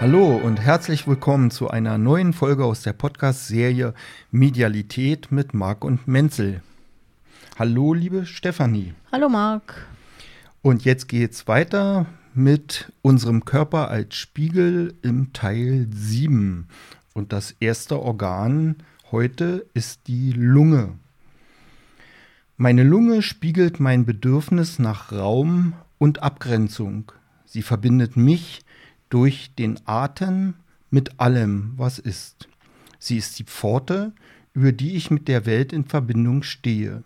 Hallo und herzlich willkommen zu einer neuen Folge aus der Podcast-Serie Medialität mit Marc und Menzel. Hallo, liebe Stefanie. Hallo, Marc. Und jetzt geht's weiter mit unserem Körper als Spiegel im Teil 7. Und das erste Organ heute ist die Lunge. Meine Lunge spiegelt mein Bedürfnis nach Raum und Abgrenzung. Sie verbindet mich durch den Atem mit allem, was ist. Sie ist die Pforte, über die ich mit der Welt in Verbindung stehe.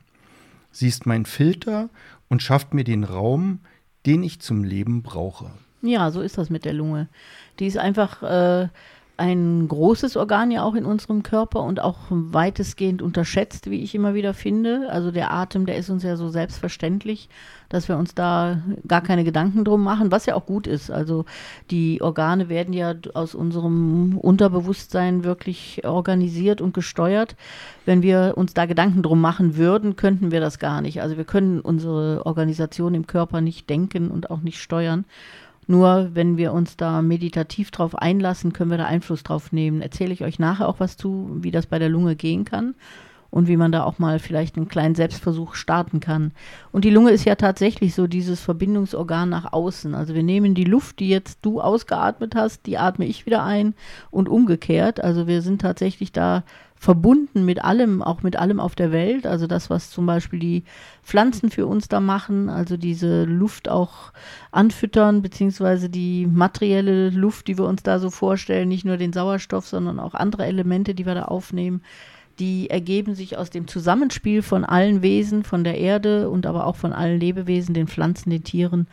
Sie ist mein Filter und schafft mir den Raum, den ich zum Leben brauche. Ja, so ist das mit der Lunge. Die ist einfach äh, ein großes Organ ja auch in unserem Körper und auch weitestgehend unterschätzt, wie ich immer wieder finde. Also der Atem, der ist uns ja so selbstverständlich, dass wir uns da gar keine Gedanken drum machen, was ja auch gut ist. Also die Organe werden ja aus unserem Unterbewusstsein wirklich organisiert und gesteuert. Wenn wir uns da Gedanken drum machen würden, könnten wir das gar nicht. Also wir können unsere Organisation im Körper nicht denken und auch nicht steuern. Nur wenn wir uns da meditativ drauf einlassen, können wir da Einfluss drauf nehmen. Erzähle ich euch nachher auch was zu, wie das bei der Lunge gehen kann und wie man da auch mal vielleicht einen kleinen Selbstversuch starten kann. Und die Lunge ist ja tatsächlich so dieses Verbindungsorgan nach außen. Also wir nehmen die Luft, die jetzt du ausgeatmet hast, die atme ich wieder ein und umgekehrt. Also wir sind tatsächlich da verbunden mit allem, auch mit allem auf der Welt. Also das, was zum Beispiel die Pflanzen für uns da machen, also diese Luft auch anfüttern, beziehungsweise die materielle Luft, die wir uns da so vorstellen, nicht nur den Sauerstoff, sondern auch andere Elemente, die wir da aufnehmen, die ergeben sich aus dem Zusammenspiel von allen Wesen, von der Erde und aber auch von allen Lebewesen, den Pflanzen, den Tieren.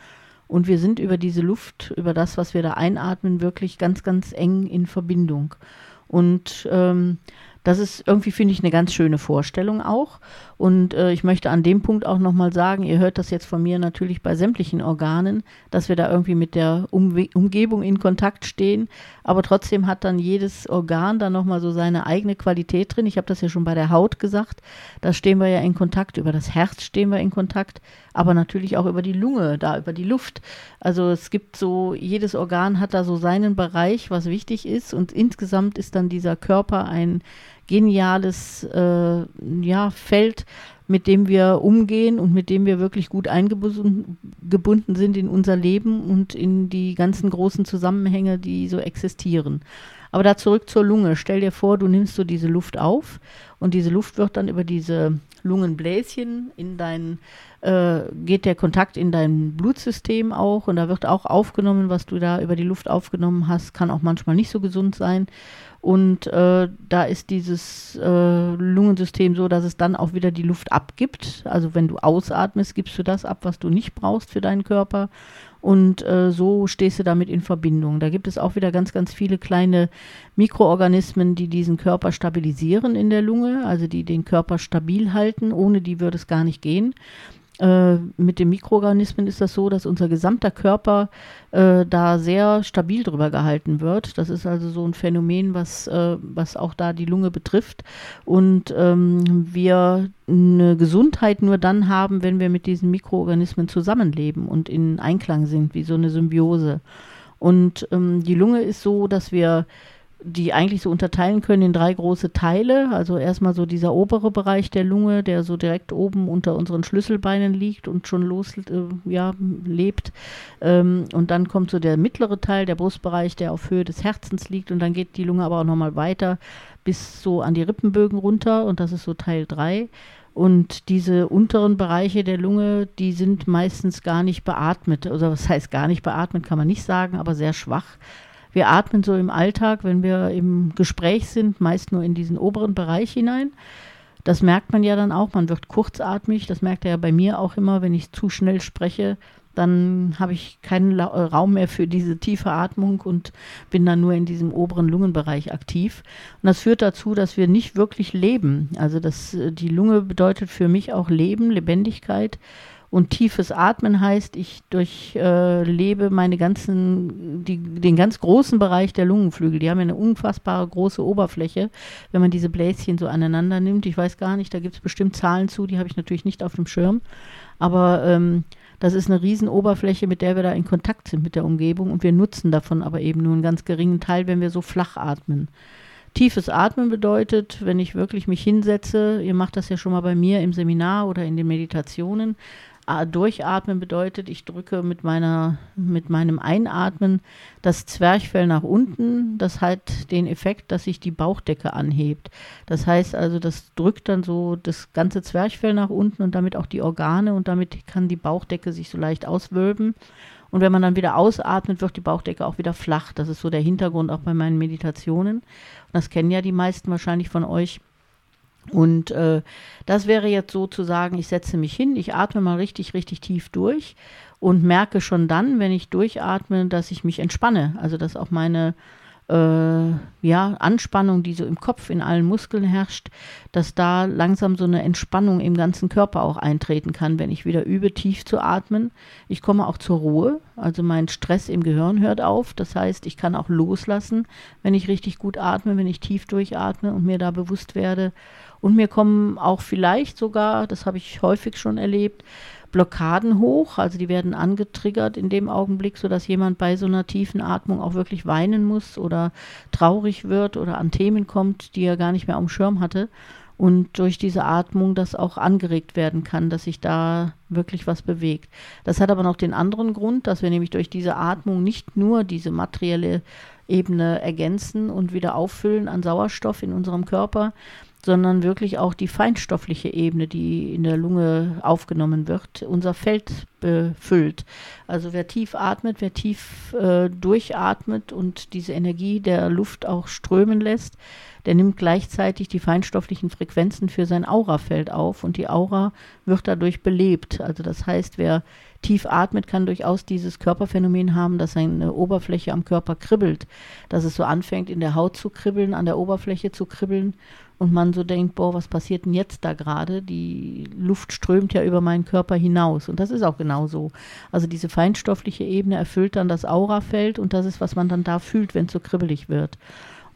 Und wir sind über diese Luft, über das, was wir da einatmen, wirklich ganz, ganz eng in Verbindung. Und ähm, das ist irgendwie, finde ich, eine ganz schöne Vorstellung auch. Und äh, ich möchte an dem Punkt auch nochmal sagen, ihr hört das jetzt von mir natürlich bei sämtlichen Organen, dass wir da irgendwie mit der Umwe Umgebung in Kontakt stehen. Aber trotzdem hat dann jedes Organ da nochmal so seine eigene Qualität drin. Ich habe das ja schon bei der Haut gesagt. Da stehen wir ja in Kontakt. Über das Herz stehen wir in Kontakt. Aber natürlich auch über die Lunge, da über die Luft. Also es gibt so, jedes Organ hat da so seinen Bereich, was wichtig ist. Und insgesamt ist dann dieser Körper ein geniales äh, ja, Feld, mit dem wir umgehen und mit dem wir wirklich gut eingebunden sind in unser Leben und in die ganzen großen Zusammenhänge, die so existieren. Aber da zurück zur Lunge. Stell dir vor, du nimmst so diese Luft auf und diese Luft wird dann über diese Lungenbläschen in dein, äh, geht der Kontakt in dein Blutsystem auch und da wird auch aufgenommen, was du da über die Luft aufgenommen hast, kann auch manchmal nicht so gesund sein. Und äh, da ist dieses äh, Lungensystem so, dass es dann auch wieder die Luft abgibt. Also wenn du ausatmest, gibst du das ab, was du nicht brauchst für deinen Körper. Und äh, so stehst du damit in Verbindung. Da gibt es auch wieder ganz, ganz viele kleine Mikroorganismen, die diesen Körper stabilisieren in der Lunge, also die den Körper stabil halten. Ohne die würde es gar nicht gehen. Äh, mit den Mikroorganismen ist das so, dass unser gesamter Körper äh, da sehr stabil drüber gehalten wird. Das ist also so ein Phänomen, was, äh, was auch da die Lunge betrifft. Und ähm, wir eine Gesundheit nur dann haben, wenn wir mit diesen Mikroorganismen zusammenleben und in Einklang sind, wie so eine Symbiose. Und ähm, die Lunge ist so, dass wir die eigentlich so unterteilen können in drei große Teile. Also erstmal so dieser obere Bereich der Lunge, der so direkt oben unter unseren Schlüsselbeinen liegt und schon los äh, ja, lebt. Ähm, und dann kommt so der mittlere Teil, der Brustbereich, der auf Höhe des Herzens liegt. Und dann geht die Lunge aber auch nochmal weiter bis so an die Rippenbögen runter. Und das ist so Teil 3. Und diese unteren Bereiche der Lunge, die sind meistens gar nicht beatmet. Oder was heißt gar nicht beatmet, kann man nicht sagen, aber sehr schwach. Wir atmen so im Alltag, wenn wir im Gespräch sind, meist nur in diesen oberen Bereich hinein. Das merkt man ja dann auch, man wird kurzatmig, das merkt er ja bei mir auch immer, wenn ich zu schnell spreche, dann habe ich keinen äh, Raum mehr für diese tiefe Atmung und bin dann nur in diesem oberen Lungenbereich aktiv. Und das führt dazu, dass wir nicht wirklich leben. Also das, äh, die Lunge bedeutet für mich auch Leben, Lebendigkeit. Und tiefes Atmen heißt, ich durchlebe äh, meine ganzen, die, den ganz großen Bereich der Lungenflügel. Die haben ja eine unfassbare große Oberfläche, wenn man diese Bläschen so aneinander nimmt. Ich weiß gar nicht, da gibt es bestimmt Zahlen zu, die habe ich natürlich nicht auf dem Schirm. Aber ähm, Das ist eine Riesenoberfläche, mit der wir da in Kontakt sind mit der Umgebung und wir nutzen davon aber eben nur einen ganz geringen Teil, wenn wir so flach atmen. Tiefes Atmen bedeutet, wenn ich wirklich mich hinsetze, ihr macht das ja schon mal bei mir im Seminar oder in den Meditationen, Durchatmen bedeutet, ich drücke mit, meiner, mit meinem Einatmen das Zwerchfell nach unten. Das hat den Effekt, dass sich die Bauchdecke anhebt. Das heißt also, das drückt dann so das ganze Zwerchfell nach unten und damit auch die Organe und damit kann die Bauchdecke sich so leicht auswölben. Und wenn man dann wieder ausatmet, wird die Bauchdecke auch wieder flach. Das ist so der Hintergrund auch bei meinen Meditationen. Und das kennen ja die meisten wahrscheinlich von euch. Und äh, das wäre jetzt sozusagen, ich setze mich hin, ich atme mal richtig, richtig tief durch und merke schon dann, wenn ich durchatme, dass ich mich entspanne. Also dass auch meine äh, ja, Anspannung, die so im Kopf, in allen Muskeln herrscht, dass da langsam so eine Entspannung im ganzen Körper auch eintreten kann, wenn ich wieder übe, tief zu atmen. Ich komme auch zur Ruhe, also mein Stress im Gehirn hört auf. Das heißt, ich kann auch loslassen, wenn ich richtig gut atme, wenn ich tief durchatme und mir da bewusst werde, und mir kommen auch vielleicht sogar, das habe ich häufig schon erlebt, Blockaden hoch. Also die werden angetriggert in dem Augenblick, sodass jemand bei so einer tiefen Atmung auch wirklich weinen muss oder traurig wird oder an Themen kommt, die er gar nicht mehr am Schirm hatte. Und durch diese Atmung das auch angeregt werden kann, dass sich da wirklich was bewegt. Das hat aber noch den anderen Grund, dass wir nämlich durch diese Atmung nicht nur diese materielle Ebene ergänzen und wieder auffüllen an Sauerstoff in unserem Körper, sondern wirklich auch die feinstoffliche Ebene, die in der Lunge aufgenommen wird, unser Feld befüllt. Also wer tief atmet, wer tief äh, durchatmet und diese Energie der Luft auch strömen lässt, der nimmt gleichzeitig die feinstofflichen Frequenzen für sein Aurafeld auf und die Aura wird dadurch belebt. Also das heißt, wer tief atmet, kann durchaus dieses Körperphänomen haben, dass seine Oberfläche am Körper kribbelt, dass es so anfängt in der Haut zu kribbeln, an der Oberfläche zu kribbeln und man so denkt, boah, was passiert denn jetzt da gerade? Die Luft strömt ja über meinen Körper hinaus und das ist auch genau so. Also diese feinstoffliche Ebene erfüllt dann das Aurafeld und das ist, was man dann da fühlt, wenn es so kribbelig wird.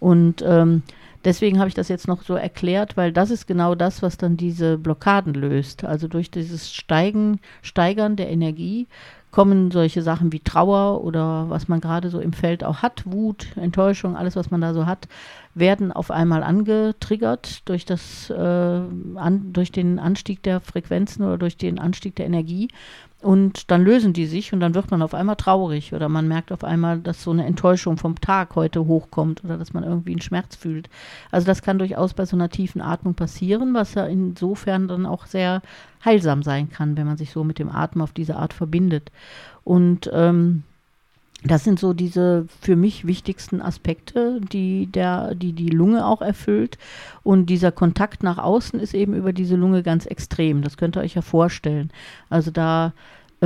Und ähm, deswegen habe ich das jetzt noch so erklärt, weil das ist genau das, was dann diese Blockaden löst. Also durch dieses Steigen, Steigern der Energie kommen solche Sachen wie Trauer oder was man gerade so im Feld auch hat, Wut, Enttäuschung, alles, was man da so hat, werden auf einmal angetriggert durch, das, äh, an, durch den Anstieg der Frequenzen oder durch den Anstieg der Energie. Und dann lösen die sich und dann wird man auf einmal traurig oder man merkt auf einmal, dass so eine Enttäuschung vom Tag heute hochkommt oder dass man irgendwie einen Schmerz fühlt. Also das kann durchaus bei so einer tiefen Atmung passieren, was ja insofern dann auch sehr heilsam sein kann, wenn man sich so mit dem Atem auf diese Art verbindet. Und ähm, das sind so diese für mich wichtigsten Aspekte, die der, die die Lunge auch erfüllt. Und dieser Kontakt nach außen ist eben über diese Lunge ganz extrem. Das könnt ihr euch ja vorstellen. Also da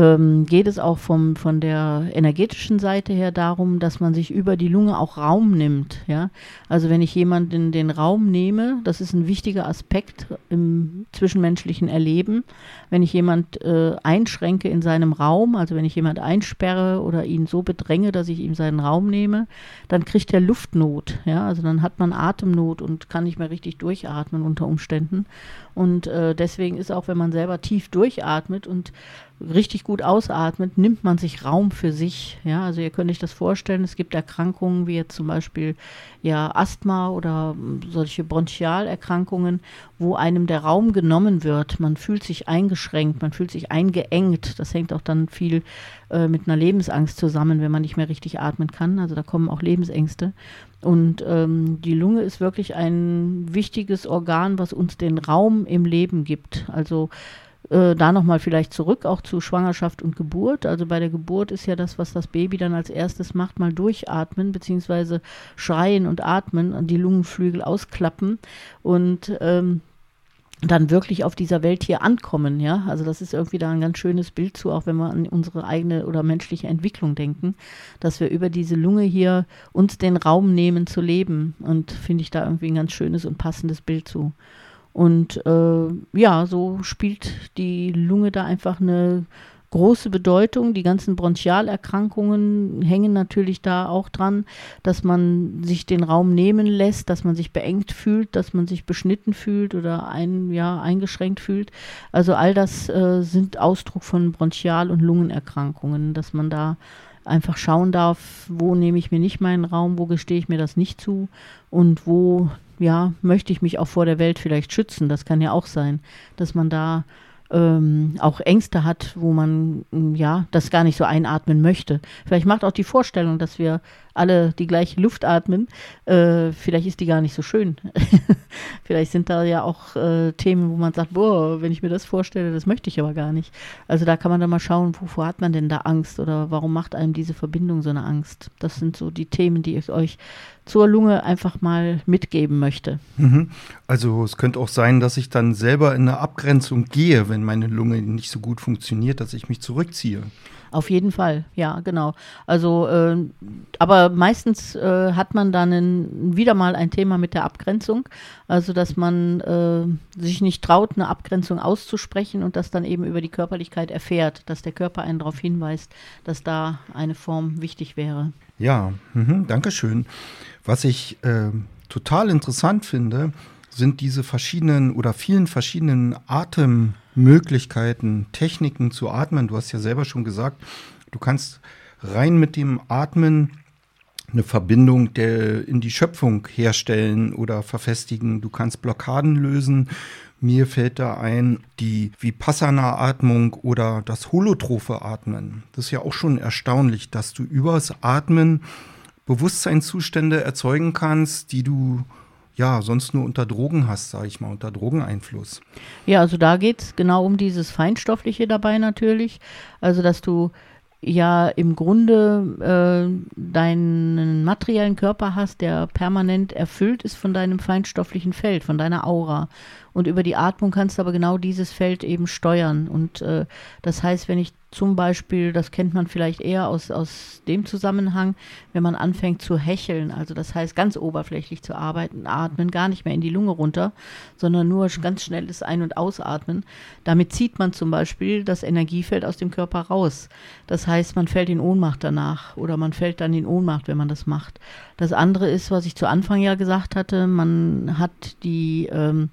ähm, geht es auch vom, von der energetischen Seite her darum, dass man sich über die Lunge auch Raum nimmt. Ja? Also wenn ich jemanden den Raum nehme, das ist ein wichtiger Aspekt im zwischenmenschlichen Erleben. Wenn ich jemand äh, einschränke in seinem Raum, also wenn ich jemand einsperre oder ihn so bedränge, dass ich ihm seinen Raum nehme, dann kriegt er Luftnot. Ja? Also dann hat man Atemnot und kann nicht mehr richtig durchatmen unter Umständen. Und äh, deswegen ist auch, wenn man selber tief durchatmet und richtig gut ausatmet, nimmt man sich Raum für sich. Ja, also ihr könnt euch das vorstellen, es gibt Erkrankungen wie jetzt zum Beispiel ja Asthma oder solche Bronchialerkrankungen, wo einem der Raum genommen wird. Man fühlt sich eingeschränkt, man fühlt sich eingeengt. Das hängt auch dann viel äh, mit einer Lebensangst zusammen, wenn man nicht mehr richtig atmen kann. Also da kommen auch Lebensängste. Und ähm, die Lunge ist wirklich ein wichtiges Organ, was uns den Raum im Leben gibt. Also äh, da nochmal vielleicht zurück, auch zu Schwangerschaft und Geburt. Also bei der Geburt ist ja das, was das Baby dann als erstes macht, mal durchatmen, beziehungsweise schreien und atmen die Lungenflügel ausklappen und ähm, dann wirklich auf dieser Welt hier ankommen, ja. Also das ist irgendwie da ein ganz schönes Bild zu, auch wenn wir an unsere eigene oder menschliche Entwicklung denken, dass wir über diese Lunge hier uns den Raum nehmen zu leben und finde ich da irgendwie ein ganz schönes und passendes Bild zu. Und äh, ja, so spielt die Lunge da einfach eine große Bedeutung. Die ganzen Bronchialerkrankungen hängen natürlich da auch dran, dass man sich den Raum nehmen lässt, dass man sich beengt fühlt, dass man sich beschnitten fühlt oder ein, ja, eingeschränkt fühlt. Also all das äh, sind Ausdruck von Bronchial- und Lungenerkrankungen, dass man da einfach schauen darf, wo nehme ich mir nicht meinen Raum, wo gestehe ich mir das nicht zu und wo ja, möchte ich mich auch vor der Welt vielleicht schützen. Das kann ja auch sein, dass man da ähm, auch Ängste hat, wo man ja das gar nicht so einatmen möchte. Vielleicht macht auch die Vorstellung, dass wir alle die gleiche Luft atmen, äh, vielleicht ist die gar nicht so schön. vielleicht sind da ja auch äh, Themen, wo man sagt, boah, wenn ich mir das vorstelle, das möchte ich aber gar nicht. Also da kann man dann mal schauen, wovor hat man denn da Angst oder warum macht einem diese Verbindung so eine Angst? Das sind so die Themen, die ich euch zur Lunge einfach mal mitgeben möchte. Mhm. Also es könnte auch sein, dass ich dann selber in eine Abgrenzung gehe, wenn meine Lunge nicht so gut funktioniert, dass ich mich zurückziehe. Auf jeden Fall, ja, genau. Also, äh, aber meistens äh, hat man dann ein, wieder mal ein Thema mit der Abgrenzung, also dass man äh, sich nicht traut, eine Abgrenzung auszusprechen und das dann eben über die Körperlichkeit erfährt, dass der Körper einen darauf hinweist, dass da eine Form wichtig wäre. Ja, mhm, danke schön. Was ich äh, total interessant finde, sind diese verschiedenen oder vielen verschiedenen Atemmöglichkeiten, Techniken zu atmen. Du hast ja selber schon gesagt, du kannst rein mit dem Atmen eine Verbindung der, in die Schöpfung herstellen oder verfestigen. Du kannst Blockaden lösen. Mir fällt da ein, die Vipassana-Atmung oder das holotrophe Atmen. Das ist ja auch schon erstaunlich, dass du übers Atmen Bewusstseinszustände erzeugen kannst, die du ja, sonst nur unter Drogen hast, sage ich mal, unter Drogeneinfluss. Ja, also da geht es genau um dieses Feinstoffliche dabei natürlich. Also, dass du ja im Grunde äh, deinen materiellen Körper hast, der permanent erfüllt ist von deinem feinstofflichen Feld, von deiner Aura. Und über die Atmung kannst du aber genau dieses Feld eben steuern. Und äh, das heißt, wenn ich zum Beispiel, das kennt man vielleicht eher aus, aus dem Zusammenhang, wenn man anfängt zu hecheln, also das heißt ganz oberflächlich zu arbeiten, atmen, gar nicht mehr in die Lunge runter, sondern nur ganz schnelles Ein- und Ausatmen. Damit zieht man zum Beispiel das Energiefeld aus dem Körper raus. Das heißt, man fällt in Ohnmacht danach oder man fällt dann in Ohnmacht, wenn man das macht. Das andere ist, was ich zu Anfang ja gesagt hatte, man hat die ähm,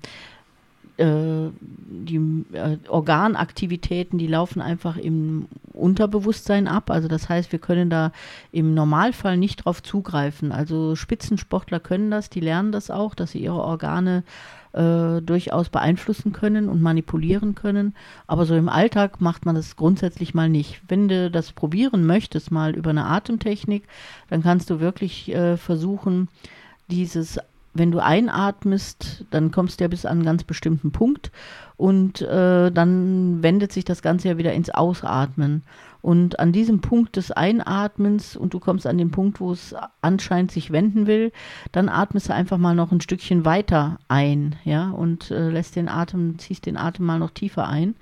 äh, die äh, Organaktivitäten, die laufen einfach im Unterbewusstsein ab. Also das heißt, wir können da im Normalfall nicht drauf zugreifen. Also Spitzensportler können das, die lernen das auch, dass sie ihre Organe äh, durchaus beeinflussen können und manipulieren können. Aber so im Alltag macht man das grundsätzlich mal nicht. Wenn du das probieren möchtest, mal über eine Atemtechnik, dann kannst du wirklich äh, versuchen, dieses wenn du einatmest, dann kommst du ja bis an einen ganz bestimmten Punkt und äh, dann wendet sich das Ganze ja wieder ins Ausatmen. Und an diesem Punkt des Einatmens und du kommst an den Punkt, wo es anscheinend sich wenden will, dann atmest du einfach mal noch ein Stückchen weiter ein, ja, und äh, lässt den Atem, ziehst den Atem mal noch tiefer ein.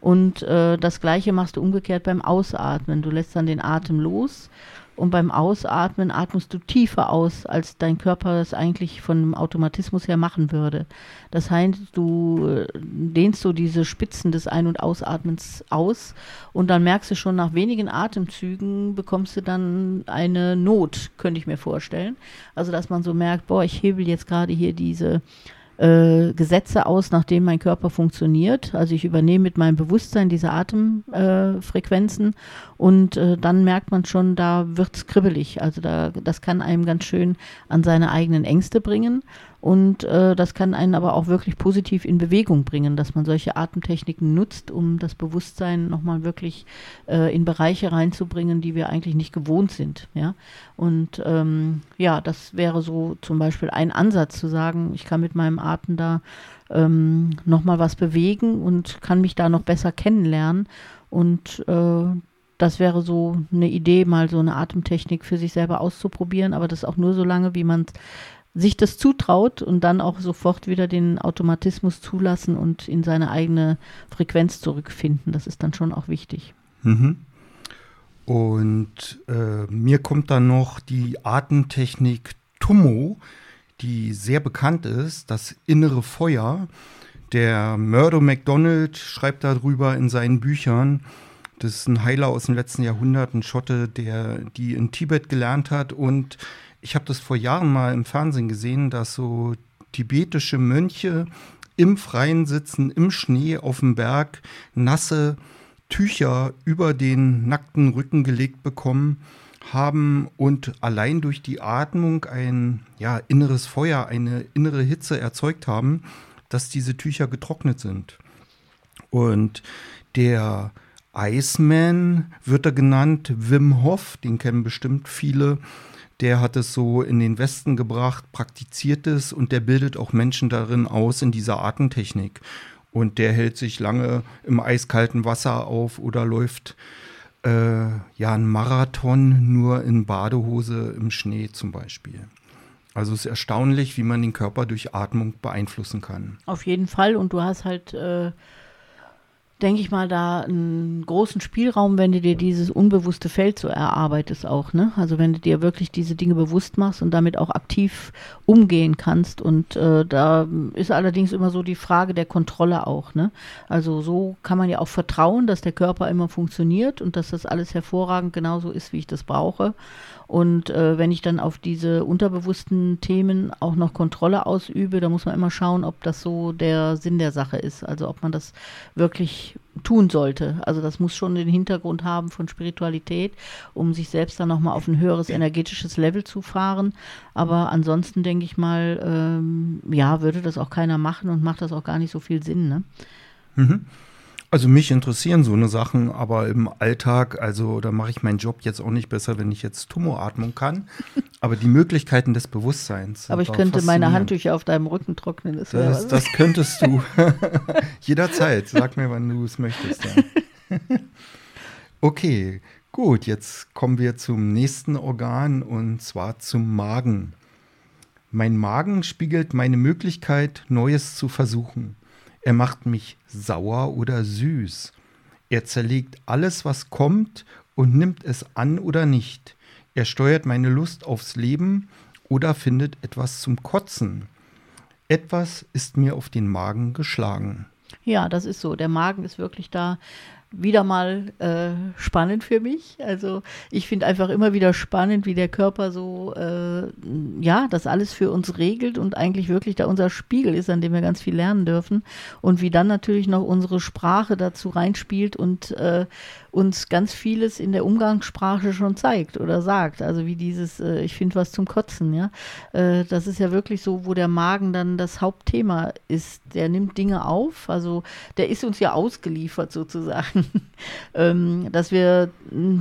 Und äh, das gleiche machst du umgekehrt beim Ausatmen. Du lässt dann den Atem los und beim Ausatmen atmest du tiefer aus, als dein Körper das eigentlich von dem Automatismus her machen würde. Das heißt, du äh, dehnst so diese Spitzen des Ein- und Ausatmens aus und dann merkst du schon nach wenigen Atemzügen bekommst du dann eine Not, könnte ich mir vorstellen. Also, dass man so merkt, boah, ich hebel jetzt gerade hier diese äh, Gesetze aus, nach denen mein Körper funktioniert. Also ich übernehme mit meinem Bewusstsein diese Atemfrequenzen äh, und äh, dann merkt man schon, da wird es kribbelig. Also da, das kann einem ganz schön an seine eigenen Ängste bringen. Und äh, das kann einen aber auch wirklich positiv in Bewegung bringen, dass man solche Atemtechniken nutzt, um das Bewusstsein nochmal wirklich äh, in Bereiche reinzubringen, die wir eigentlich nicht gewohnt sind. Ja? Und ähm, ja, das wäre so zum Beispiel ein Ansatz zu sagen, ich kann mit meinem Atem da ähm, nochmal was bewegen und kann mich da noch besser kennenlernen. Und äh, das wäre so eine Idee, mal so eine Atemtechnik für sich selber auszuprobieren, aber das auch nur so lange, wie man sich das zutraut und dann auch sofort wieder den Automatismus zulassen und in seine eigene Frequenz zurückfinden. Das ist dann schon auch wichtig. Mhm. Und äh, mir kommt dann noch die Atemtechnik Tummo, die sehr bekannt ist, das innere Feuer. Der Murdo MacDonald schreibt darüber in seinen Büchern, Das ist ein Heiler aus dem letzten Jahrhundert, ein Schotte, der die in Tibet gelernt hat. Und ich habe das vor Jahren mal im Fernsehen gesehen, dass so tibetische Mönche im Freien sitzen, im Schnee auf dem Berg, nasse Tücher über den nackten Rücken gelegt bekommen haben und allein durch die Atmung ein ja, inneres Feuer, eine innere Hitze erzeugt haben, dass diese Tücher getrocknet sind. Und der Iceman wird er genannt, Wim Hof, den kennen bestimmt viele. Der hat es so in den Westen gebracht, praktiziert es und der bildet auch Menschen darin aus in dieser Atemtechnik. Und der hält sich lange im eiskalten Wasser auf oder läuft äh, ja einen Marathon nur in Badehose im Schnee zum Beispiel. Also es ist erstaunlich, wie man den Körper durch Atmung beeinflussen kann. Auf jeden Fall. Und du hast halt äh, denke ich mal, da einen großen Spielraum, wenn du dir dieses unbewusste Feld so erarbeitest auch, ne? Also wenn du dir wirklich diese Dinge bewusst machst und damit auch aktiv umgehen kannst. Und äh, da ist allerdings immer so die Frage der Kontrolle auch, ne? Also so kann man ja auch vertrauen, dass der Körper immer funktioniert und dass das alles hervorragend genauso ist, wie ich das brauche. Und äh, wenn ich dann auf diese unterbewussten Themen auch noch Kontrolle ausübe, da muss man immer schauen, ob das so der Sinn der Sache ist. Also ob man das wirklich tun sollte. Also das muss schon den Hintergrund haben von Spiritualität, um sich selbst dann nochmal auf ein höheres energetisches Level zu fahren. Aber ansonsten denke ich mal, ähm, ja, würde das auch keiner machen und macht das auch gar nicht so viel Sinn. Ne? Mhm. Also mich interessieren so eine Sachen, aber im Alltag, also da mache ich meinen Job jetzt auch nicht besser, wenn ich jetzt Tumoratmung kann. Aber die Möglichkeiten des Bewusstseins. Aber ich könnte meine Handtücher auf deinem Rücken trocknen. Das, das, das könntest du. Jederzeit. Sag mir, wann du es möchtest. Ja. Okay, gut. Jetzt kommen wir zum nächsten Organ und zwar zum Magen. Mein Magen spiegelt meine Möglichkeit, Neues zu versuchen. Er macht mich sauer oder süß. Er zerlegt alles, was kommt und nimmt es an oder nicht. Er steuert meine Lust aufs Leben oder findet etwas zum Kotzen. Etwas ist mir auf den Magen geschlagen. Ja, das ist so. Der Magen ist wirklich da wieder mal äh, spannend für mich. Also ich finde einfach immer wieder spannend, wie der Körper so, äh, ja, das alles für uns regelt und eigentlich wirklich da unser Spiegel ist, an dem wir ganz viel lernen dürfen. Und wie dann natürlich noch unsere Sprache dazu reinspielt und äh, uns ganz vieles in der Umgangssprache schon zeigt oder sagt. Also wie dieses, äh, ich finde was zum Kotzen, ja. Äh, das ist ja wirklich so, wo der Magen dann das Hauptthema ist. Der nimmt Dinge auf, also der ist uns ja ausgeliefert sozusagen. ähm, dass wir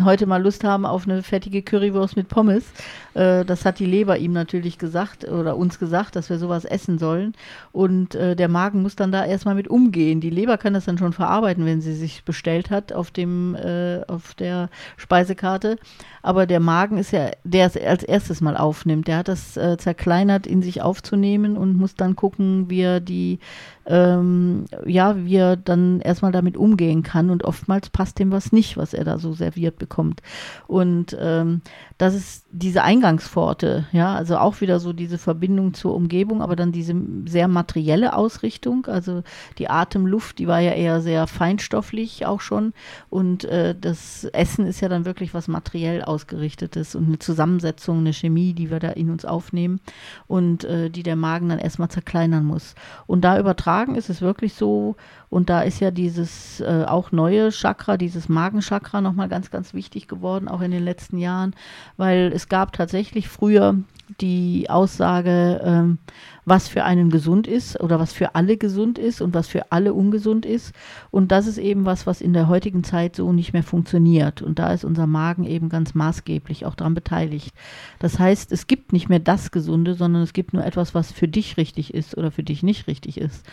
heute mal Lust haben auf eine fettige Currywurst mit Pommes. Äh, das hat die Leber ihm natürlich gesagt oder uns gesagt, dass wir sowas essen sollen. Und äh, der Magen muss dann da erstmal mit umgehen. Die Leber kann das dann schon verarbeiten, wenn sie sich bestellt hat auf dem äh, auf der Speisekarte. Aber der Magen ist ja, der es als erstes mal aufnimmt. Der hat das äh, zerkleinert, in sich aufzunehmen und muss dann gucken, wie er die, ähm, ja, wie er dann erstmal damit umgehen kann. Und oftmals passt dem was nicht, was er da so serviert bekommt. Und ähm, das ist diese Eingangspforte, ja, also auch wieder so diese Verbindung zur Umgebung, aber dann diese sehr materielle Ausrichtung, also die Atemluft, die war ja eher sehr feinstofflich auch schon und äh, das Essen ist ja dann wirklich was materiell ausgerichtetes und eine Zusammensetzung, eine Chemie, die wir da in uns aufnehmen und äh, die der Magen dann erstmal zerkleinern muss. Und da übertragen ist es wirklich so, und da ist ja dieses äh, auch neue Chakra, dieses Magenchakra nochmal ganz, ganz wichtig geworden, auch in den letzten Jahren, weil es gab tatsächlich früher die Aussage, ähm, was für einen gesund ist oder was für alle gesund ist und was für alle ungesund ist. Und das ist eben was, was in der heutigen Zeit so nicht mehr funktioniert. Und da ist unser Magen eben ganz maßgeblich auch daran beteiligt. Das heißt, es gibt nicht mehr das Gesunde, sondern es gibt nur etwas, was für dich richtig ist oder für dich nicht richtig ist.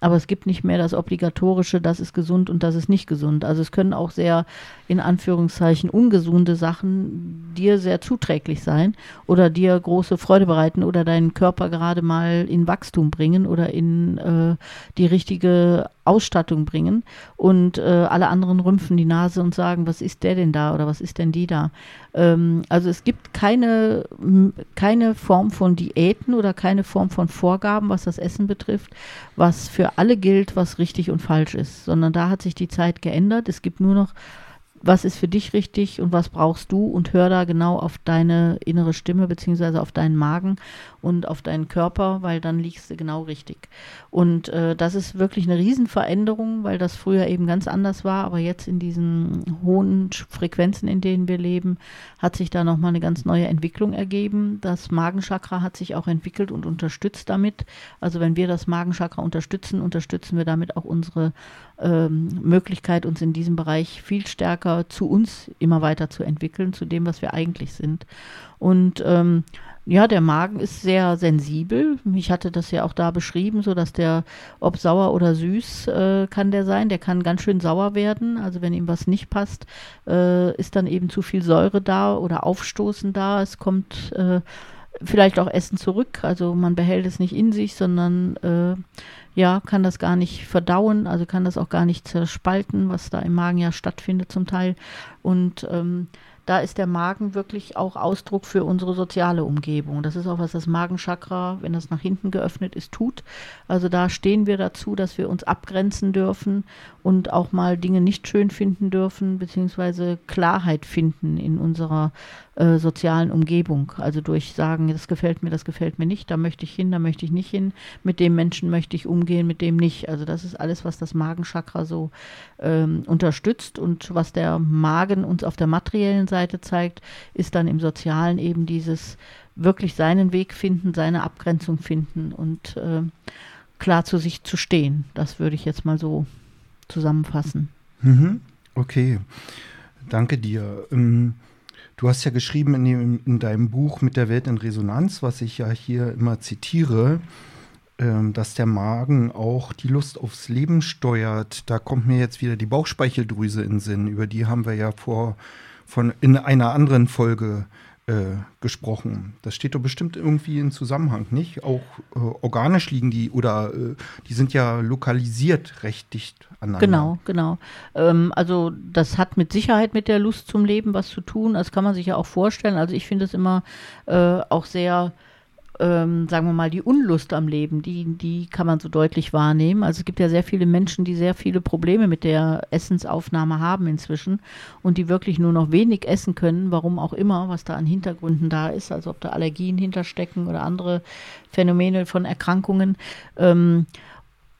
Aber es gibt nicht mehr das obligatorische, das ist gesund und das ist nicht gesund. Also es können auch sehr in Anführungszeichen ungesunde Sachen dir sehr zuträglich sein oder dir große Freude bereiten oder deinen Körper gerade mal in Wachstum bringen oder in äh, die richtige Ausstattung bringen und äh, alle anderen rümpfen die Nase und sagen, was ist der denn da oder was ist denn die da? Ähm, also es gibt keine, keine Form von Diäten oder keine Form von Vorgaben, was das Essen betrifft, was für alle gilt, was richtig und falsch ist, sondern da hat sich die Zeit geändert. Es gibt nur noch was ist für dich richtig und was brauchst du und hör da genau auf deine innere Stimme beziehungsweise auf deinen Magen und auf deinen Körper, weil dann liegst du genau richtig. Und äh, das ist wirklich eine Riesenveränderung, weil das früher eben ganz anders war, aber jetzt in diesen hohen Frequenzen, in denen wir leben, hat sich da nochmal eine ganz neue Entwicklung ergeben. Das Magenchakra hat sich auch entwickelt und unterstützt damit. Also wenn wir das Magenchakra unterstützen, unterstützen wir damit auch unsere ähm, Möglichkeit, uns in diesem Bereich viel stärker zu uns immer weiter zu entwickeln, zu dem, was wir eigentlich sind. Und ähm, ja, der Magen ist sehr sensibel. Ich hatte das ja auch da beschrieben, so dass der, ob sauer oder süß, äh, kann der sein. Der kann ganz schön sauer werden. Also wenn ihm was nicht passt, äh, ist dann eben zu viel Säure da oder Aufstoßen da. Es kommt äh, vielleicht auch Essen zurück. Also man behält es nicht in sich, sondern äh, ja, kann das gar nicht verdauen, also kann das auch gar nicht zerspalten, was da im Magen ja stattfindet zum Teil. Und ähm, da ist der Magen wirklich auch Ausdruck für unsere soziale Umgebung. Das ist auch, was das Magenchakra, wenn das nach hinten geöffnet ist, tut. Also da stehen wir dazu, dass wir uns abgrenzen dürfen und auch mal Dinge nicht schön finden dürfen, beziehungsweise Klarheit finden in unserer äh, sozialen Umgebung. Also durch sagen, das gefällt mir, das gefällt mir nicht, da möchte ich hin, da möchte ich nicht hin, mit dem Menschen möchte ich umgehen, mit dem nicht. Also das ist alles, was das Magenchakra so ähm, unterstützt und was der Magen uns auf der materiellen Seite zeigt, ist dann im Sozialen eben dieses wirklich seinen Weg finden, seine Abgrenzung finden und äh, klar zu sich zu stehen. Das würde ich jetzt mal so zusammenfassen. Mhm. Okay, danke dir. Ähm Du hast ja geschrieben in, dem, in, deinem Buch mit der Welt in Resonanz, was ich ja hier immer zitiere, ähm, dass der Magen auch die Lust aufs Leben steuert. Da kommt mir jetzt wieder die Bauchspeicheldrüse in den Sinn. Über die haben wir ja vor von in einer anderen Folge äh, gesprochen. Das steht doch bestimmt irgendwie in Zusammenhang, nicht? Auch äh, organisch liegen die oder äh, die sind ja lokalisiert recht dicht aneinander. Genau, genau. Ähm, also das hat mit Sicherheit mit der Lust zum Leben was zu tun. Das kann man sich ja auch vorstellen. Also ich finde es immer äh, auch sehr ähm, sagen wir mal, die Unlust am Leben, die, die kann man so deutlich wahrnehmen. Also es gibt ja sehr viele Menschen, die sehr viele Probleme mit der Essensaufnahme haben inzwischen und die wirklich nur noch wenig essen können, warum auch immer, was da an Hintergründen da ist, also ob da Allergien hinterstecken oder andere Phänomene von Erkrankungen. Ähm,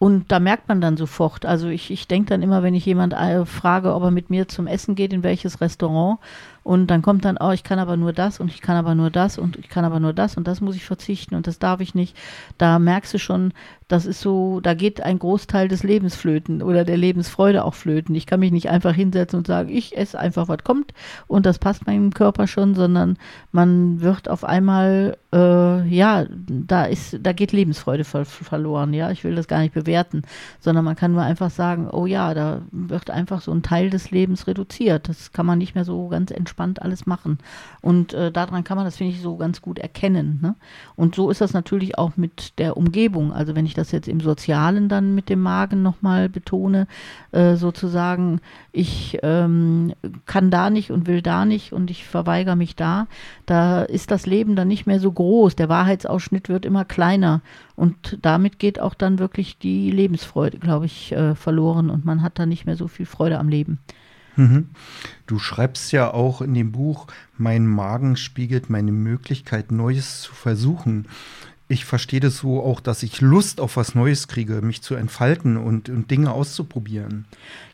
und da merkt man dann sofort, also ich, ich denke dann immer, wenn ich jemand äh, frage, ob er mit mir zum Essen geht, in welches Restaurant, und dann kommt dann, oh, ich kann aber nur das und ich kann aber nur das und ich kann aber nur das und das muss ich verzichten und das darf ich nicht. Da merkst du schon, das ist so, da geht ein Großteil des Lebens flöten oder der Lebensfreude auch flöten. Ich kann mich nicht einfach hinsetzen und sagen, ich esse einfach, was kommt und das passt meinem Körper schon, sondern man wird auf einmal, äh, ja, da ist, da geht Lebensfreude ver verloren. Ja, ich will das gar nicht bewerten, sondern man kann nur einfach sagen, oh ja, da wird einfach so ein Teil des Lebens reduziert. Das kann man nicht mehr so ganz entspannt alles machen. Und äh, daran kann man das, finde ich, so ganz gut erkennen. Ne? Und so ist das natürlich auch mit der Umgebung. Also wenn ich das das jetzt im Sozialen dann mit dem Magen nochmal betone, äh, sozusagen, ich ähm, kann da nicht und will da nicht und ich verweigere mich da, da ist das Leben dann nicht mehr so groß. Der Wahrheitsausschnitt wird immer kleiner und damit geht auch dann wirklich die Lebensfreude, glaube ich, äh, verloren und man hat da nicht mehr so viel Freude am Leben. Mhm. Du schreibst ja auch in dem Buch, mein Magen spiegelt meine Möglichkeit, Neues zu versuchen ich verstehe das so auch, dass ich Lust auf was Neues kriege, mich zu entfalten und, und Dinge auszuprobieren.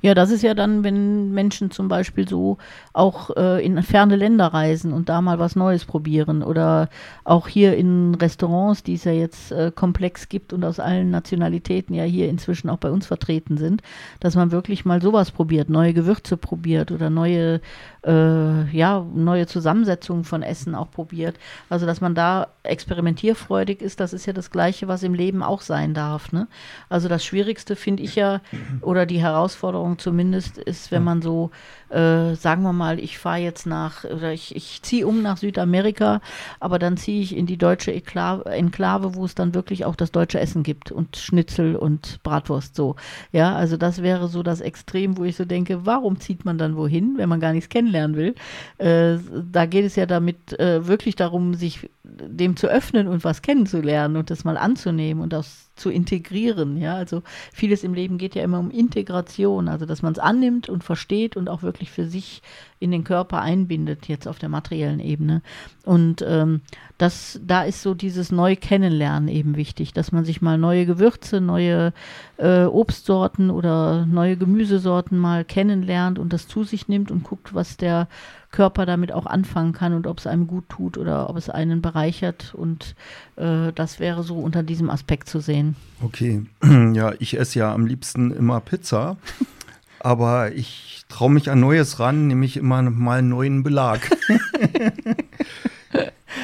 Ja, das ist ja dann, wenn Menschen zum Beispiel so auch äh, in ferne Länder reisen und da mal was Neues probieren oder auch hier in Restaurants, die es ja jetzt äh, komplex gibt und aus allen Nationalitäten ja hier inzwischen auch bei uns vertreten sind, dass man wirklich mal sowas probiert, neue Gewürze probiert oder neue, äh, ja, neue Zusammensetzungen von Essen auch probiert. Also, dass man da experimentierfreudig ist, das ist ja das Gleiche, was im Leben auch sein darf. Ne? Also das Schwierigste finde ich ja, oder die Herausforderung zumindest, ist, wenn man so, äh, sagen wir mal, ich fahre jetzt nach, oder ich, ich ziehe um nach Südamerika, aber dann ziehe ich in die deutsche Enklave, wo es dann wirklich auch das deutsche Essen gibt und Schnitzel und Bratwurst so. Ja, also das wäre so das Extrem, wo ich so denke, warum zieht man dann wohin, wenn man gar nichts kennenlernen will? Äh, da geht es ja damit äh, wirklich darum, sich dem zu öffnen und was kennenzulernen und das mal anzunehmen und das zu integrieren. Ja, also vieles im Leben geht ja immer um Integration, also dass man es annimmt und versteht und auch wirklich für sich in den Körper einbindet, jetzt auf der materiellen Ebene. Und ähm, das, da ist so dieses neu Kennenlernen eben wichtig, dass man sich mal neue Gewürze, neue äh, Obstsorten oder neue Gemüsesorten mal kennenlernt und das zu sich nimmt und guckt, was der Körper damit auch anfangen kann und ob es einem gut tut oder ob es einen bereichert. Und das wäre so unter diesem Aspekt zu sehen. Okay, ja, ich esse ja am liebsten immer Pizza, aber ich traue mich an Neues ran, nämlich immer mal einen neuen Belag.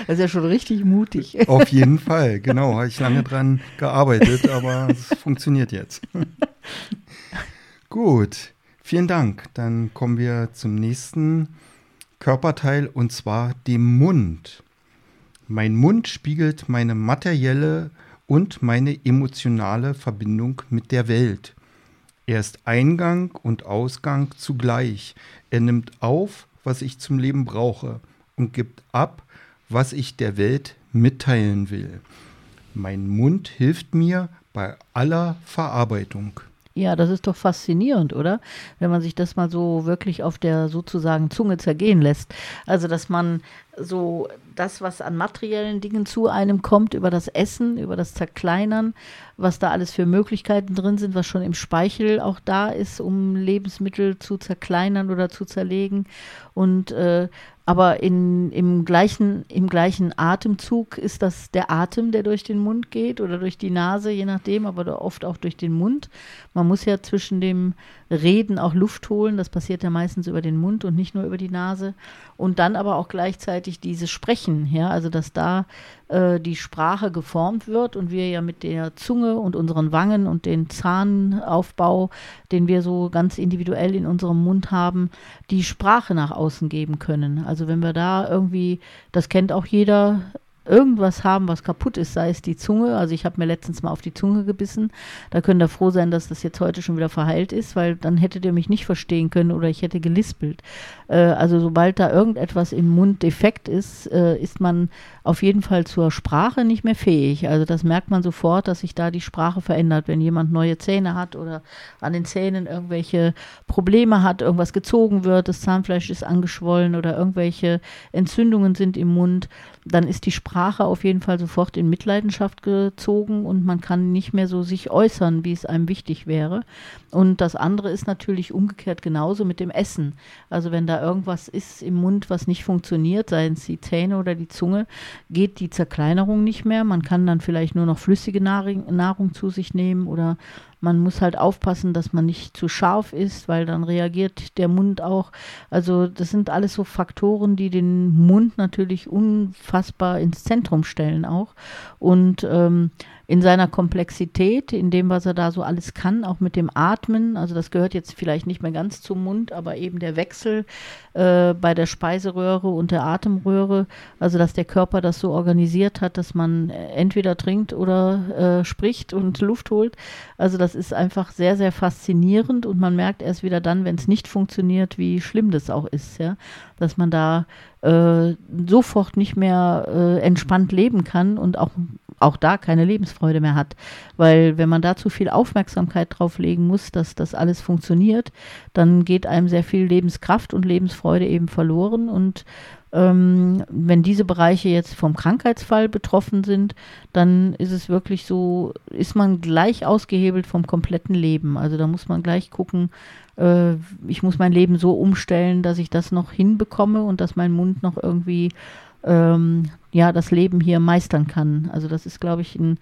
Das ist ja schon richtig mutig. Auf jeden Fall, genau. Habe ich lange dran gearbeitet, aber es funktioniert jetzt. Gut, vielen Dank. Dann kommen wir zum nächsten Körperteil und zwar dem Mund. Mein Mund spiegelt meine materielle und meine emotionale Verbindung mit der Welt. Er ist Eingang und Ausgang zugleich. Er nimmt auf, was ich zum Leben brauche und gibt ab, was ich der Welt mitteilen will. Mein Mund hilft mir bei aller Verarbeitung. Ja, das ist doch faszinierend, oder? Wenn man sich das mal so wirklich auf der sozusagen Zunge zergehen lässt. Also, dass man so das, was an materiellen Dingen zu einem kommt, über das Essen, über das Zerkleinern, was da alles für Möglichkeiten drin sind, was schon im Speichel auch da ist, um Lebensmittel zu zerkleinern oder zu zerlegen. Und äh, aber in, im, gleichen, im gleichen Atemzug ist das der Atem, der durch den Mund geht oder durch die Nase, je nachdem, aber oft auch durch den Mund. Man muss ja zwischen dem Reden auch Luft holen, das passiert ja meistens über den Mund und nicht nur über die Nase. Und dann aber auch gleichzeitig dieses Sprechen, ja, also dass da äh, die Sprache geformt wird und wir ja mit der Zunge und unseren Wangen und den Zahnaufbau, den wir so ganz individuell in unserem Mund haben, die Sprache nach außen geben können. Also wenn wir da irgendwie, das kennt auch jeder, irgendwas haben, was kaputt ist, sei es die Zunge. Also ich habe mir letztens mal auf die Zunge gebissen. Da könnt ihr froh sein, dass das jetzt heute schon wieder verheilt ist, weil dann hättet ihr mich nicht verstehen können oder ich hätte gelispelt. Äh, also sobald da irgendetwas im Mund defekt ist, äh, ist man auf jeden Fall zur Sprache nicht mehr fähig. Also das merkt man sofort, dass sich da die Sprache verändert, wenn jemand neue Zähne hat oder an den Zähnen irgendwelche Probleme hat, irgendwas gezogen wird, das Zahnfleisch ist angeschwollen oder irgendwelche Entzündungen sind im Mund dann ist die Sprache auf jeden Fall sofort in Mitleidenschaft gezogen und man kann nicht mehr so sich äußern, wie es einem wichtig wäre. Und das andere ist natürlich umgekehrt genauso mit dem Essen. Also wenn da irgendwas ist im Mund, was nicht funktioniert, seien es die Zähne oder die Zunge, geht die Zerkleinerung nicht mehr. Man kann dann vielleicht nur noch flüssige Nahrung zu sich nehmen oder man muss halt aufpassen, dass man nicht zu scharf ist, weil dann reagiert der Mund auch. Also das sind alles so Faktoren, die den Mund natürlich unfassbar ins Zentrum stellen auch. Und ähm, in seiner Komplexität, in dem, was er da so alles kann, auch mit dem Atmen. Also das gehört jetzt vielleicht nicht mehr ganz zum Mund, aber eben der Wechsel äh, bei der Speiseröhre und der Atemröhre, also dass der Körper das so organisiert hat, dass man entweder trinkt oder äh, spricht und Luft holt. Also das ist einfach sehr, sehr faszinierend und man merkt erst wieder dann, wenn es nicht funktioniert, wie schlimm das auch ist, ja, dass man da äh, sofort nicht mehr äh, entspannt leben kann und auch auch da keine Lebensfreude mehr hat. Weil wenn man da zu viel Aufmerksamkeit drauf legen muss, dass das alles funktioniert, dann geht einem sehr viel Lebenskraft und Lebensfreude eben verloren. Und ähm, wenn diese Bereiche jetzt vom Krankheitsfall betroffen sind, dann ist es wirklich so, ist man gleich ausgehebelt vom kompletten Leben. Also da muss man gleich gucken, äh, ich muss mein Leben so umstellen, dass ich das noch hinbekomme und dass mein Mund noch irgendwie ähm, ja, das Leben hier meistern kann. Also das ist, glaube ich, ein,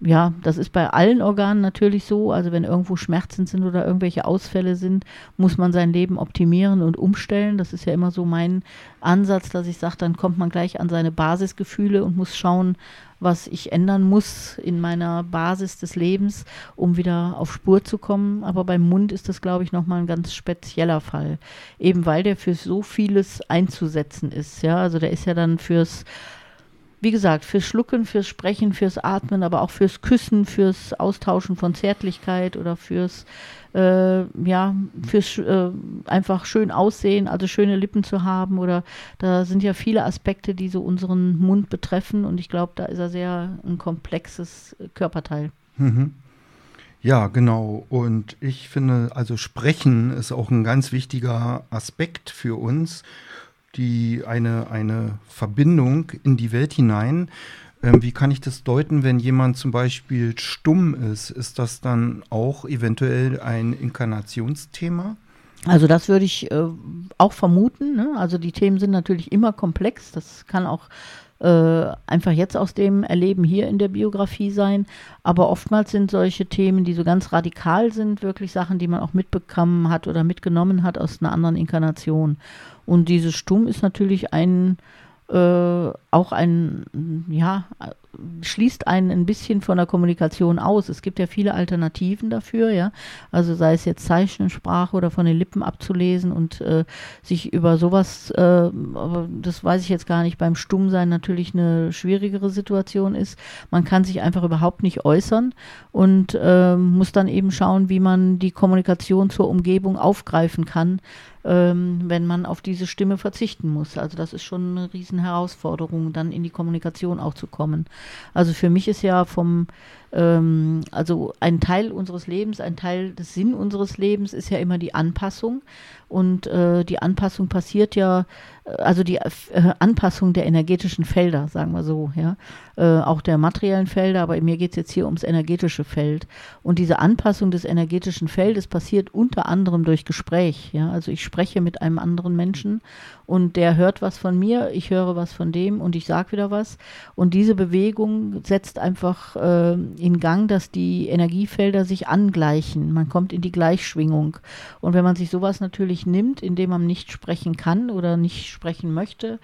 ja, das ist bei allen Organen natürlich so. Also wenn irgendwo Schmerzen sind oder irgendwelche Ausfälle sind, muss man sein Leben optimieren und umstellen. Das ist ja immer so mein Ansatz, dass ich sage, dann kommt man gleich an seine Basisgefühle und muss schauen, was ich ändern muss in meiner Basis des Lebens, um wieder auf Spur zu kommen. Aber beim Mund ist das, glaube ich, nochmal ein ganz spezieller Fall. Eben weil der für so vieles einzusetzen ist. Ja, also der ist ja dann fürs wie gesagt, fürs Schlucken, fürs Sprechen, fürs Atmen, aber auch fürs Küssen, fürs Austauschen von Zärtlichkeit oder fürs äh, ja, fürs äh, einfach schön aussehen, also schöne Lippen zu haben oder da sind ja viele Aspekte, die so unseren Mund betreffen und ich glaube, da ist er sehr ein komplexes Körperteil. Mhm. Ja, genau. Und ich finde, also Sprechen ist auch ein ganz wichtiger Aspekt für uns, die eine, eine Verbindung in die Welt hinein. Ähm, wie kann ich das deuten, wenn jemand zum Beispiel stumm ist? Ist das dann auch eventuell ein Inkarnationsthema? Also das würde ich äh, auch vermuten. Ne? Also die Themen sind natürlich immer komplex. Das kann auch äh, einfach jetzt aus dem Erleben hier in der Biografie sein. Aber oftmals sind solche Themen, die so ganz radikal sind, wirklich Sachen, die man auch mitbekommen hat oder mitgenommen hat aus einer anderen Inkarnation. Und dieses Stumm ist natürlich ein äh, auch ein, ja, schließt einen ein bisschen von der Kommunikation aus. Es gibt ja viele Alternativen dafür, ja. Also sei es jetzt Zeichensprache oder von den Lippen abzulesen und äh, sich über sowas, äh, aber das weiß ich jetzt gar nicht, beim Stummsein natürlich eine schwierigere Situation ist. Man kann sich einfach überhaupt nicht äußern und äh, muss dann eben schauen, wie man die Kommunikation zur Umgebung aufgreifen kann, ähm, wenn man auf diese Stimme verzichten muss. Also das ist schon eine Riesenherausforderung, dann in die Kommunikation auch zu kommen. Also für mich ist ja vom, ähm, also ein Teil unseres Lebens, ein Teil des Sinn unseres Lebens ist ja immer die Anpassung. Und äh, die Anpassung passiert ja, äh, also die äh, Anpassung der energetischen Felder, sagen wir so, ja. Äh, auch der materiellen Felder, aber mir geht es jetzt hier ums energetische Feld. Und diese Anpassung des energetischen Feldes passiert unter anderem durch Gespräch. Ja? Also ich spreche mit einem anderen Menschen und der hört was von mir, ich höre was von dem und ich sage wieder was. Und diese Bewegung setzt einfach äh, in Gang, dass die Energiefelder sich angleichen. Man kommt in die Gleichschwingung. Und wenn man sich sowas natürlich nimmt, indem man nicht sprechen kann oder nicht sprechen möchte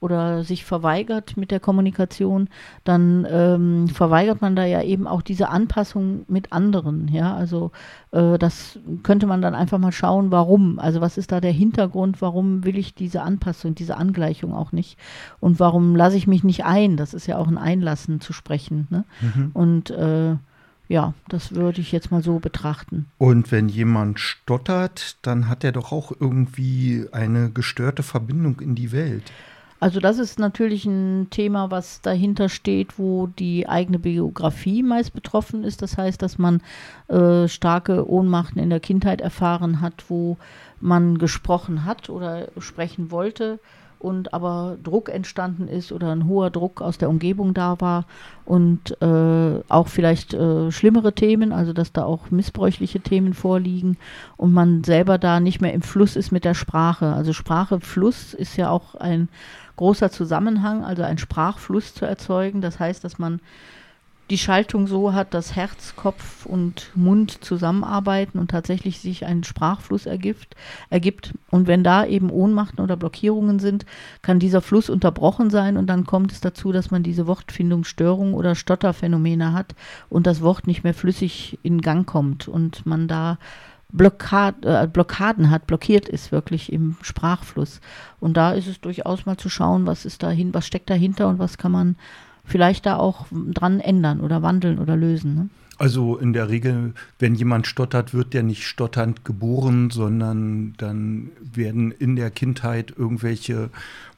oder sich verweigert mit der Kommunikation, dann ähm, verweigert man da ja eben auch diese Anpassung mit anderen. Ja, also äh, das könnte man dann einfach mal schauen, warum. Also was ist da der Hintergrund? Warum will ich diese Anpassung, diese Angleichung auch nicht? Und warum lasse ich mich nicht ein? Das ist ja auch ein Einlassen zu sprechen. Ne? Mhm. Und äh, ja, das würde ich jetzt mal so betrachten. Und wenn jemand stottert, dann hat er doch auch irgendwie eine gestörte Verbindung in die Welt. Also das ist natürlich ein Thema, was dahinter steht, wo die eigene Biografie meist betroffen ist. Das heißt, dass man äh, starke Ohnmachten in der Kindheit erfahren hat, wo man gesprochen hat oder sprechen wollte und aber Druck entstanden ist oder ein hoher Druck aus der Umgebung da war und äh, auch vielleicht äh, schlimmere Themen, also dass da auch missbräuchliche Themen vorliegen und man selber da nicht mehr im Fluss ist mit der Sprache. Also Sprache, Fluss ist ja auch ein großer Zusammenhang, also ein Sprachfluss zu erzeugen. Das heißt, dass man die Schaltung so hat, dass Herz, Kopf und Mund zusammenarbeiten und tatsächlich sich ein Sprachfluss ergibt, ergibt. Und wenn da eben Ohnmachten oder Blockierungen sind, kann dieser Fluss unterbrochen sein und dann kommt es dazu, dass man diese Wortfindungsstörung oder Stotterphänomene hat und das Wort nicht mehr flüssig in Gang kommt und man da Blockad, äh, Blockaden hat, blockiert ist wirklich im Sprachfluss. Und da ist es durchaus mal zu schauen, was ist dahin, was steckt dahinter und was kann man vielleicht da auch dran ändern oder wandeln oder lösen. Ne? Also in der Regel, wenn jemand stottert, wird der nicht stotternd geboren, sondern dann werden in der Kindheit irgendwelche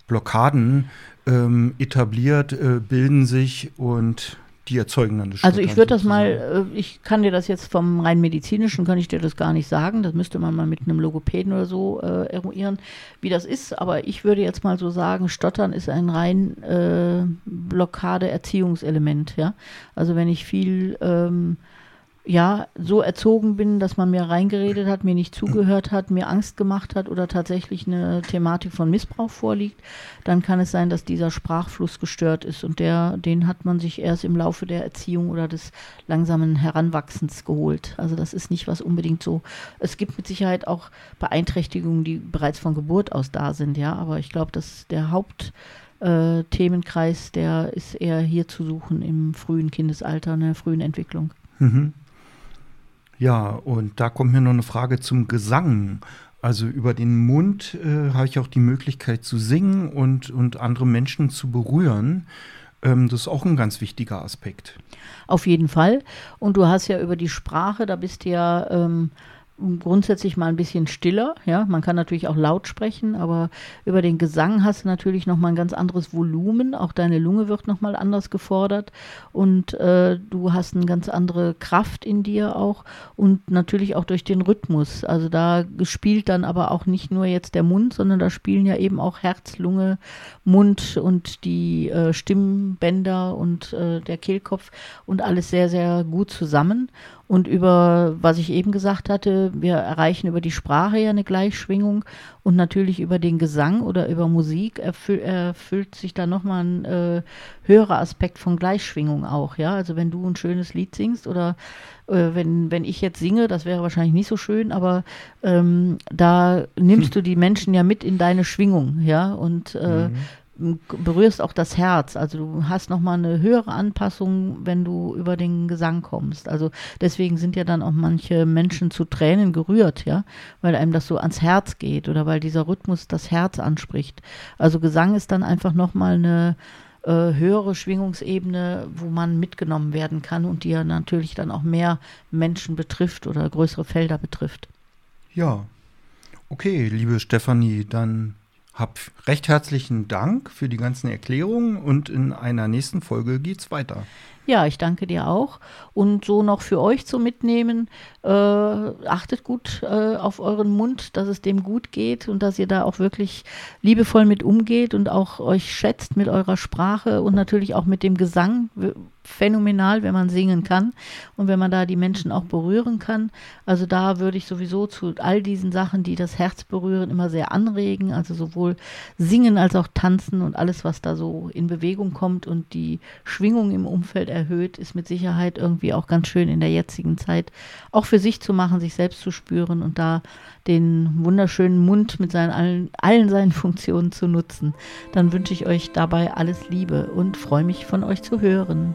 Blockaden ähm, etabliert, äh, bilden sich und die erzeugen dann das Also ich würde das mal, äh, ich kann dir das jetzt vom rein medizinischen, kann ich dir das gar nicht sagen. Das müsste man mal mit einem Logopäden oder so äh, eruieren, wie das ist. Aber ich würde jetzt mal so sagen, Stottern ist ein rein äh, Blockade-Erziehungselement. Ja? Also wenn ich viel ähm, ja, so erzogen bin, dass man mir reingeredet hat, mir nicht zugehört hat, mir Angst gemacht hat oder tatsächlich eine Thematik von Missbrauch vorliegt, dann kann es sein, dass dieser Sprachfluss gestört ist und der, den hat man sich erst im Laufe der Erziehung oder des langsamen Heranwachsens geholt. Also das ist nicht was unbedingt so. Es gibt mit Sicherheit auch Beeinträchtigungen, die bereits von Geburt aus da sind, ja, aber ich glaube, dass der Hauptthemenkreis, äh, der ist eher hier zu suchen im frühen Kindesalter, in der frühen Entwicklung. Mhm. Ja, und da kommt mir noch eine Frage zum Gesang. Also über den Mund äh, habe ich auch die Möglichkeit zu singen und, und andere Menschen zu berühren. Ähm, das ist auch ein ganz wichtiger Aspekt. Auf jeden Fall. Und du hast ja über die Sprache, da bist du ja ähm, grundsätzlich mal ein bisschen stiller. Ja, man kann natürlich auch laut sprechen, aber über den Gesang hast du natürlich noch mal ein ganz anderes Volumen. Auch deine Lunge wird noch mal anders gefordert und äh, du hast eine ganz andere Kraft in dir auch und natürlich auch durch den Rhythmus. Also da spielt dann aber auch nicht nur jetzt der Mund, sondern da spielen ja eben auch Herz, Lunge, Mund und die äh, Stimmbänder und äh, der Kehlkopf und alles sehr sehr gut zusammen. Und über, was ich eben gesagt hatte, wir erreichen über die Sprache ja eine Gleichschwingung und natürlich über den Gesang oder über Musik erfüll, erfüllt sich da nochmal ein äh, höherer Aspekt von Gleichschwingung auch, ja. Also wenn du ein schönes Lied singst oder äh, wenn, wenn ich jetzt singe, das wäre wahrscheinlich nicht so schön, aber ähm, da nimmst hm. du die Menschen ja mit in deine Schwingung, ja. Und äh, mhm berührst auch das Herz. Also du hast nochmal eine höhere Anpassung, wenn du über den Gesang kommst. Also deswegen sind ja dann auch manche Menschen zu Tränen gerührt, ja, weil einem das so ans Herz geht oder weil dieser Rhythmus das Herz anspricht. Also Gesang ist dann einfach nochmal eine äh, höhere Schwingungsebene, wo man mitgenommen werden kann und die ja natürlich dann auch mehr Menschen betrifft oder größere Felder betrifft. Ja. Okay, liebe Stefanie, dann hab recht herzlichen Dank für die ganzen Erklärungen und in einer nächsten Folge geht's weiter. Ja, ich danke dir auch. Und so noch für euch zu mitnehmen, äh, achtet gut äh, auf euren Mund, dass es dem gut geht und dass ihr da auch wirklich liebevoll mit umgeht und auch euch schätzt mit eurer Sprache und natürlich auch mit dem Gesang phänomenal, wenn man singen kann und wenn man da die Menschen auch berühren kann. Also da würde ich sowieso zu all diesen Sachen, die das Herz berühren, immer sehr anregen. Also sowohl singen als auch tanzen und alles, was da so in Bewegung kommt und die Schwingung im Umfeld erhöht, ist mit Sicherheit irgendwie auch ganz schön in der jetzigen Zeit auch für sich zu machen, sich selbst zu spüren und da den wunderschönen Mund mit seinen allen, allen seinen Funktionen zu nutzen. Dann wünsche ich euch dabei alles Liebe und freue mich von euch zu hören.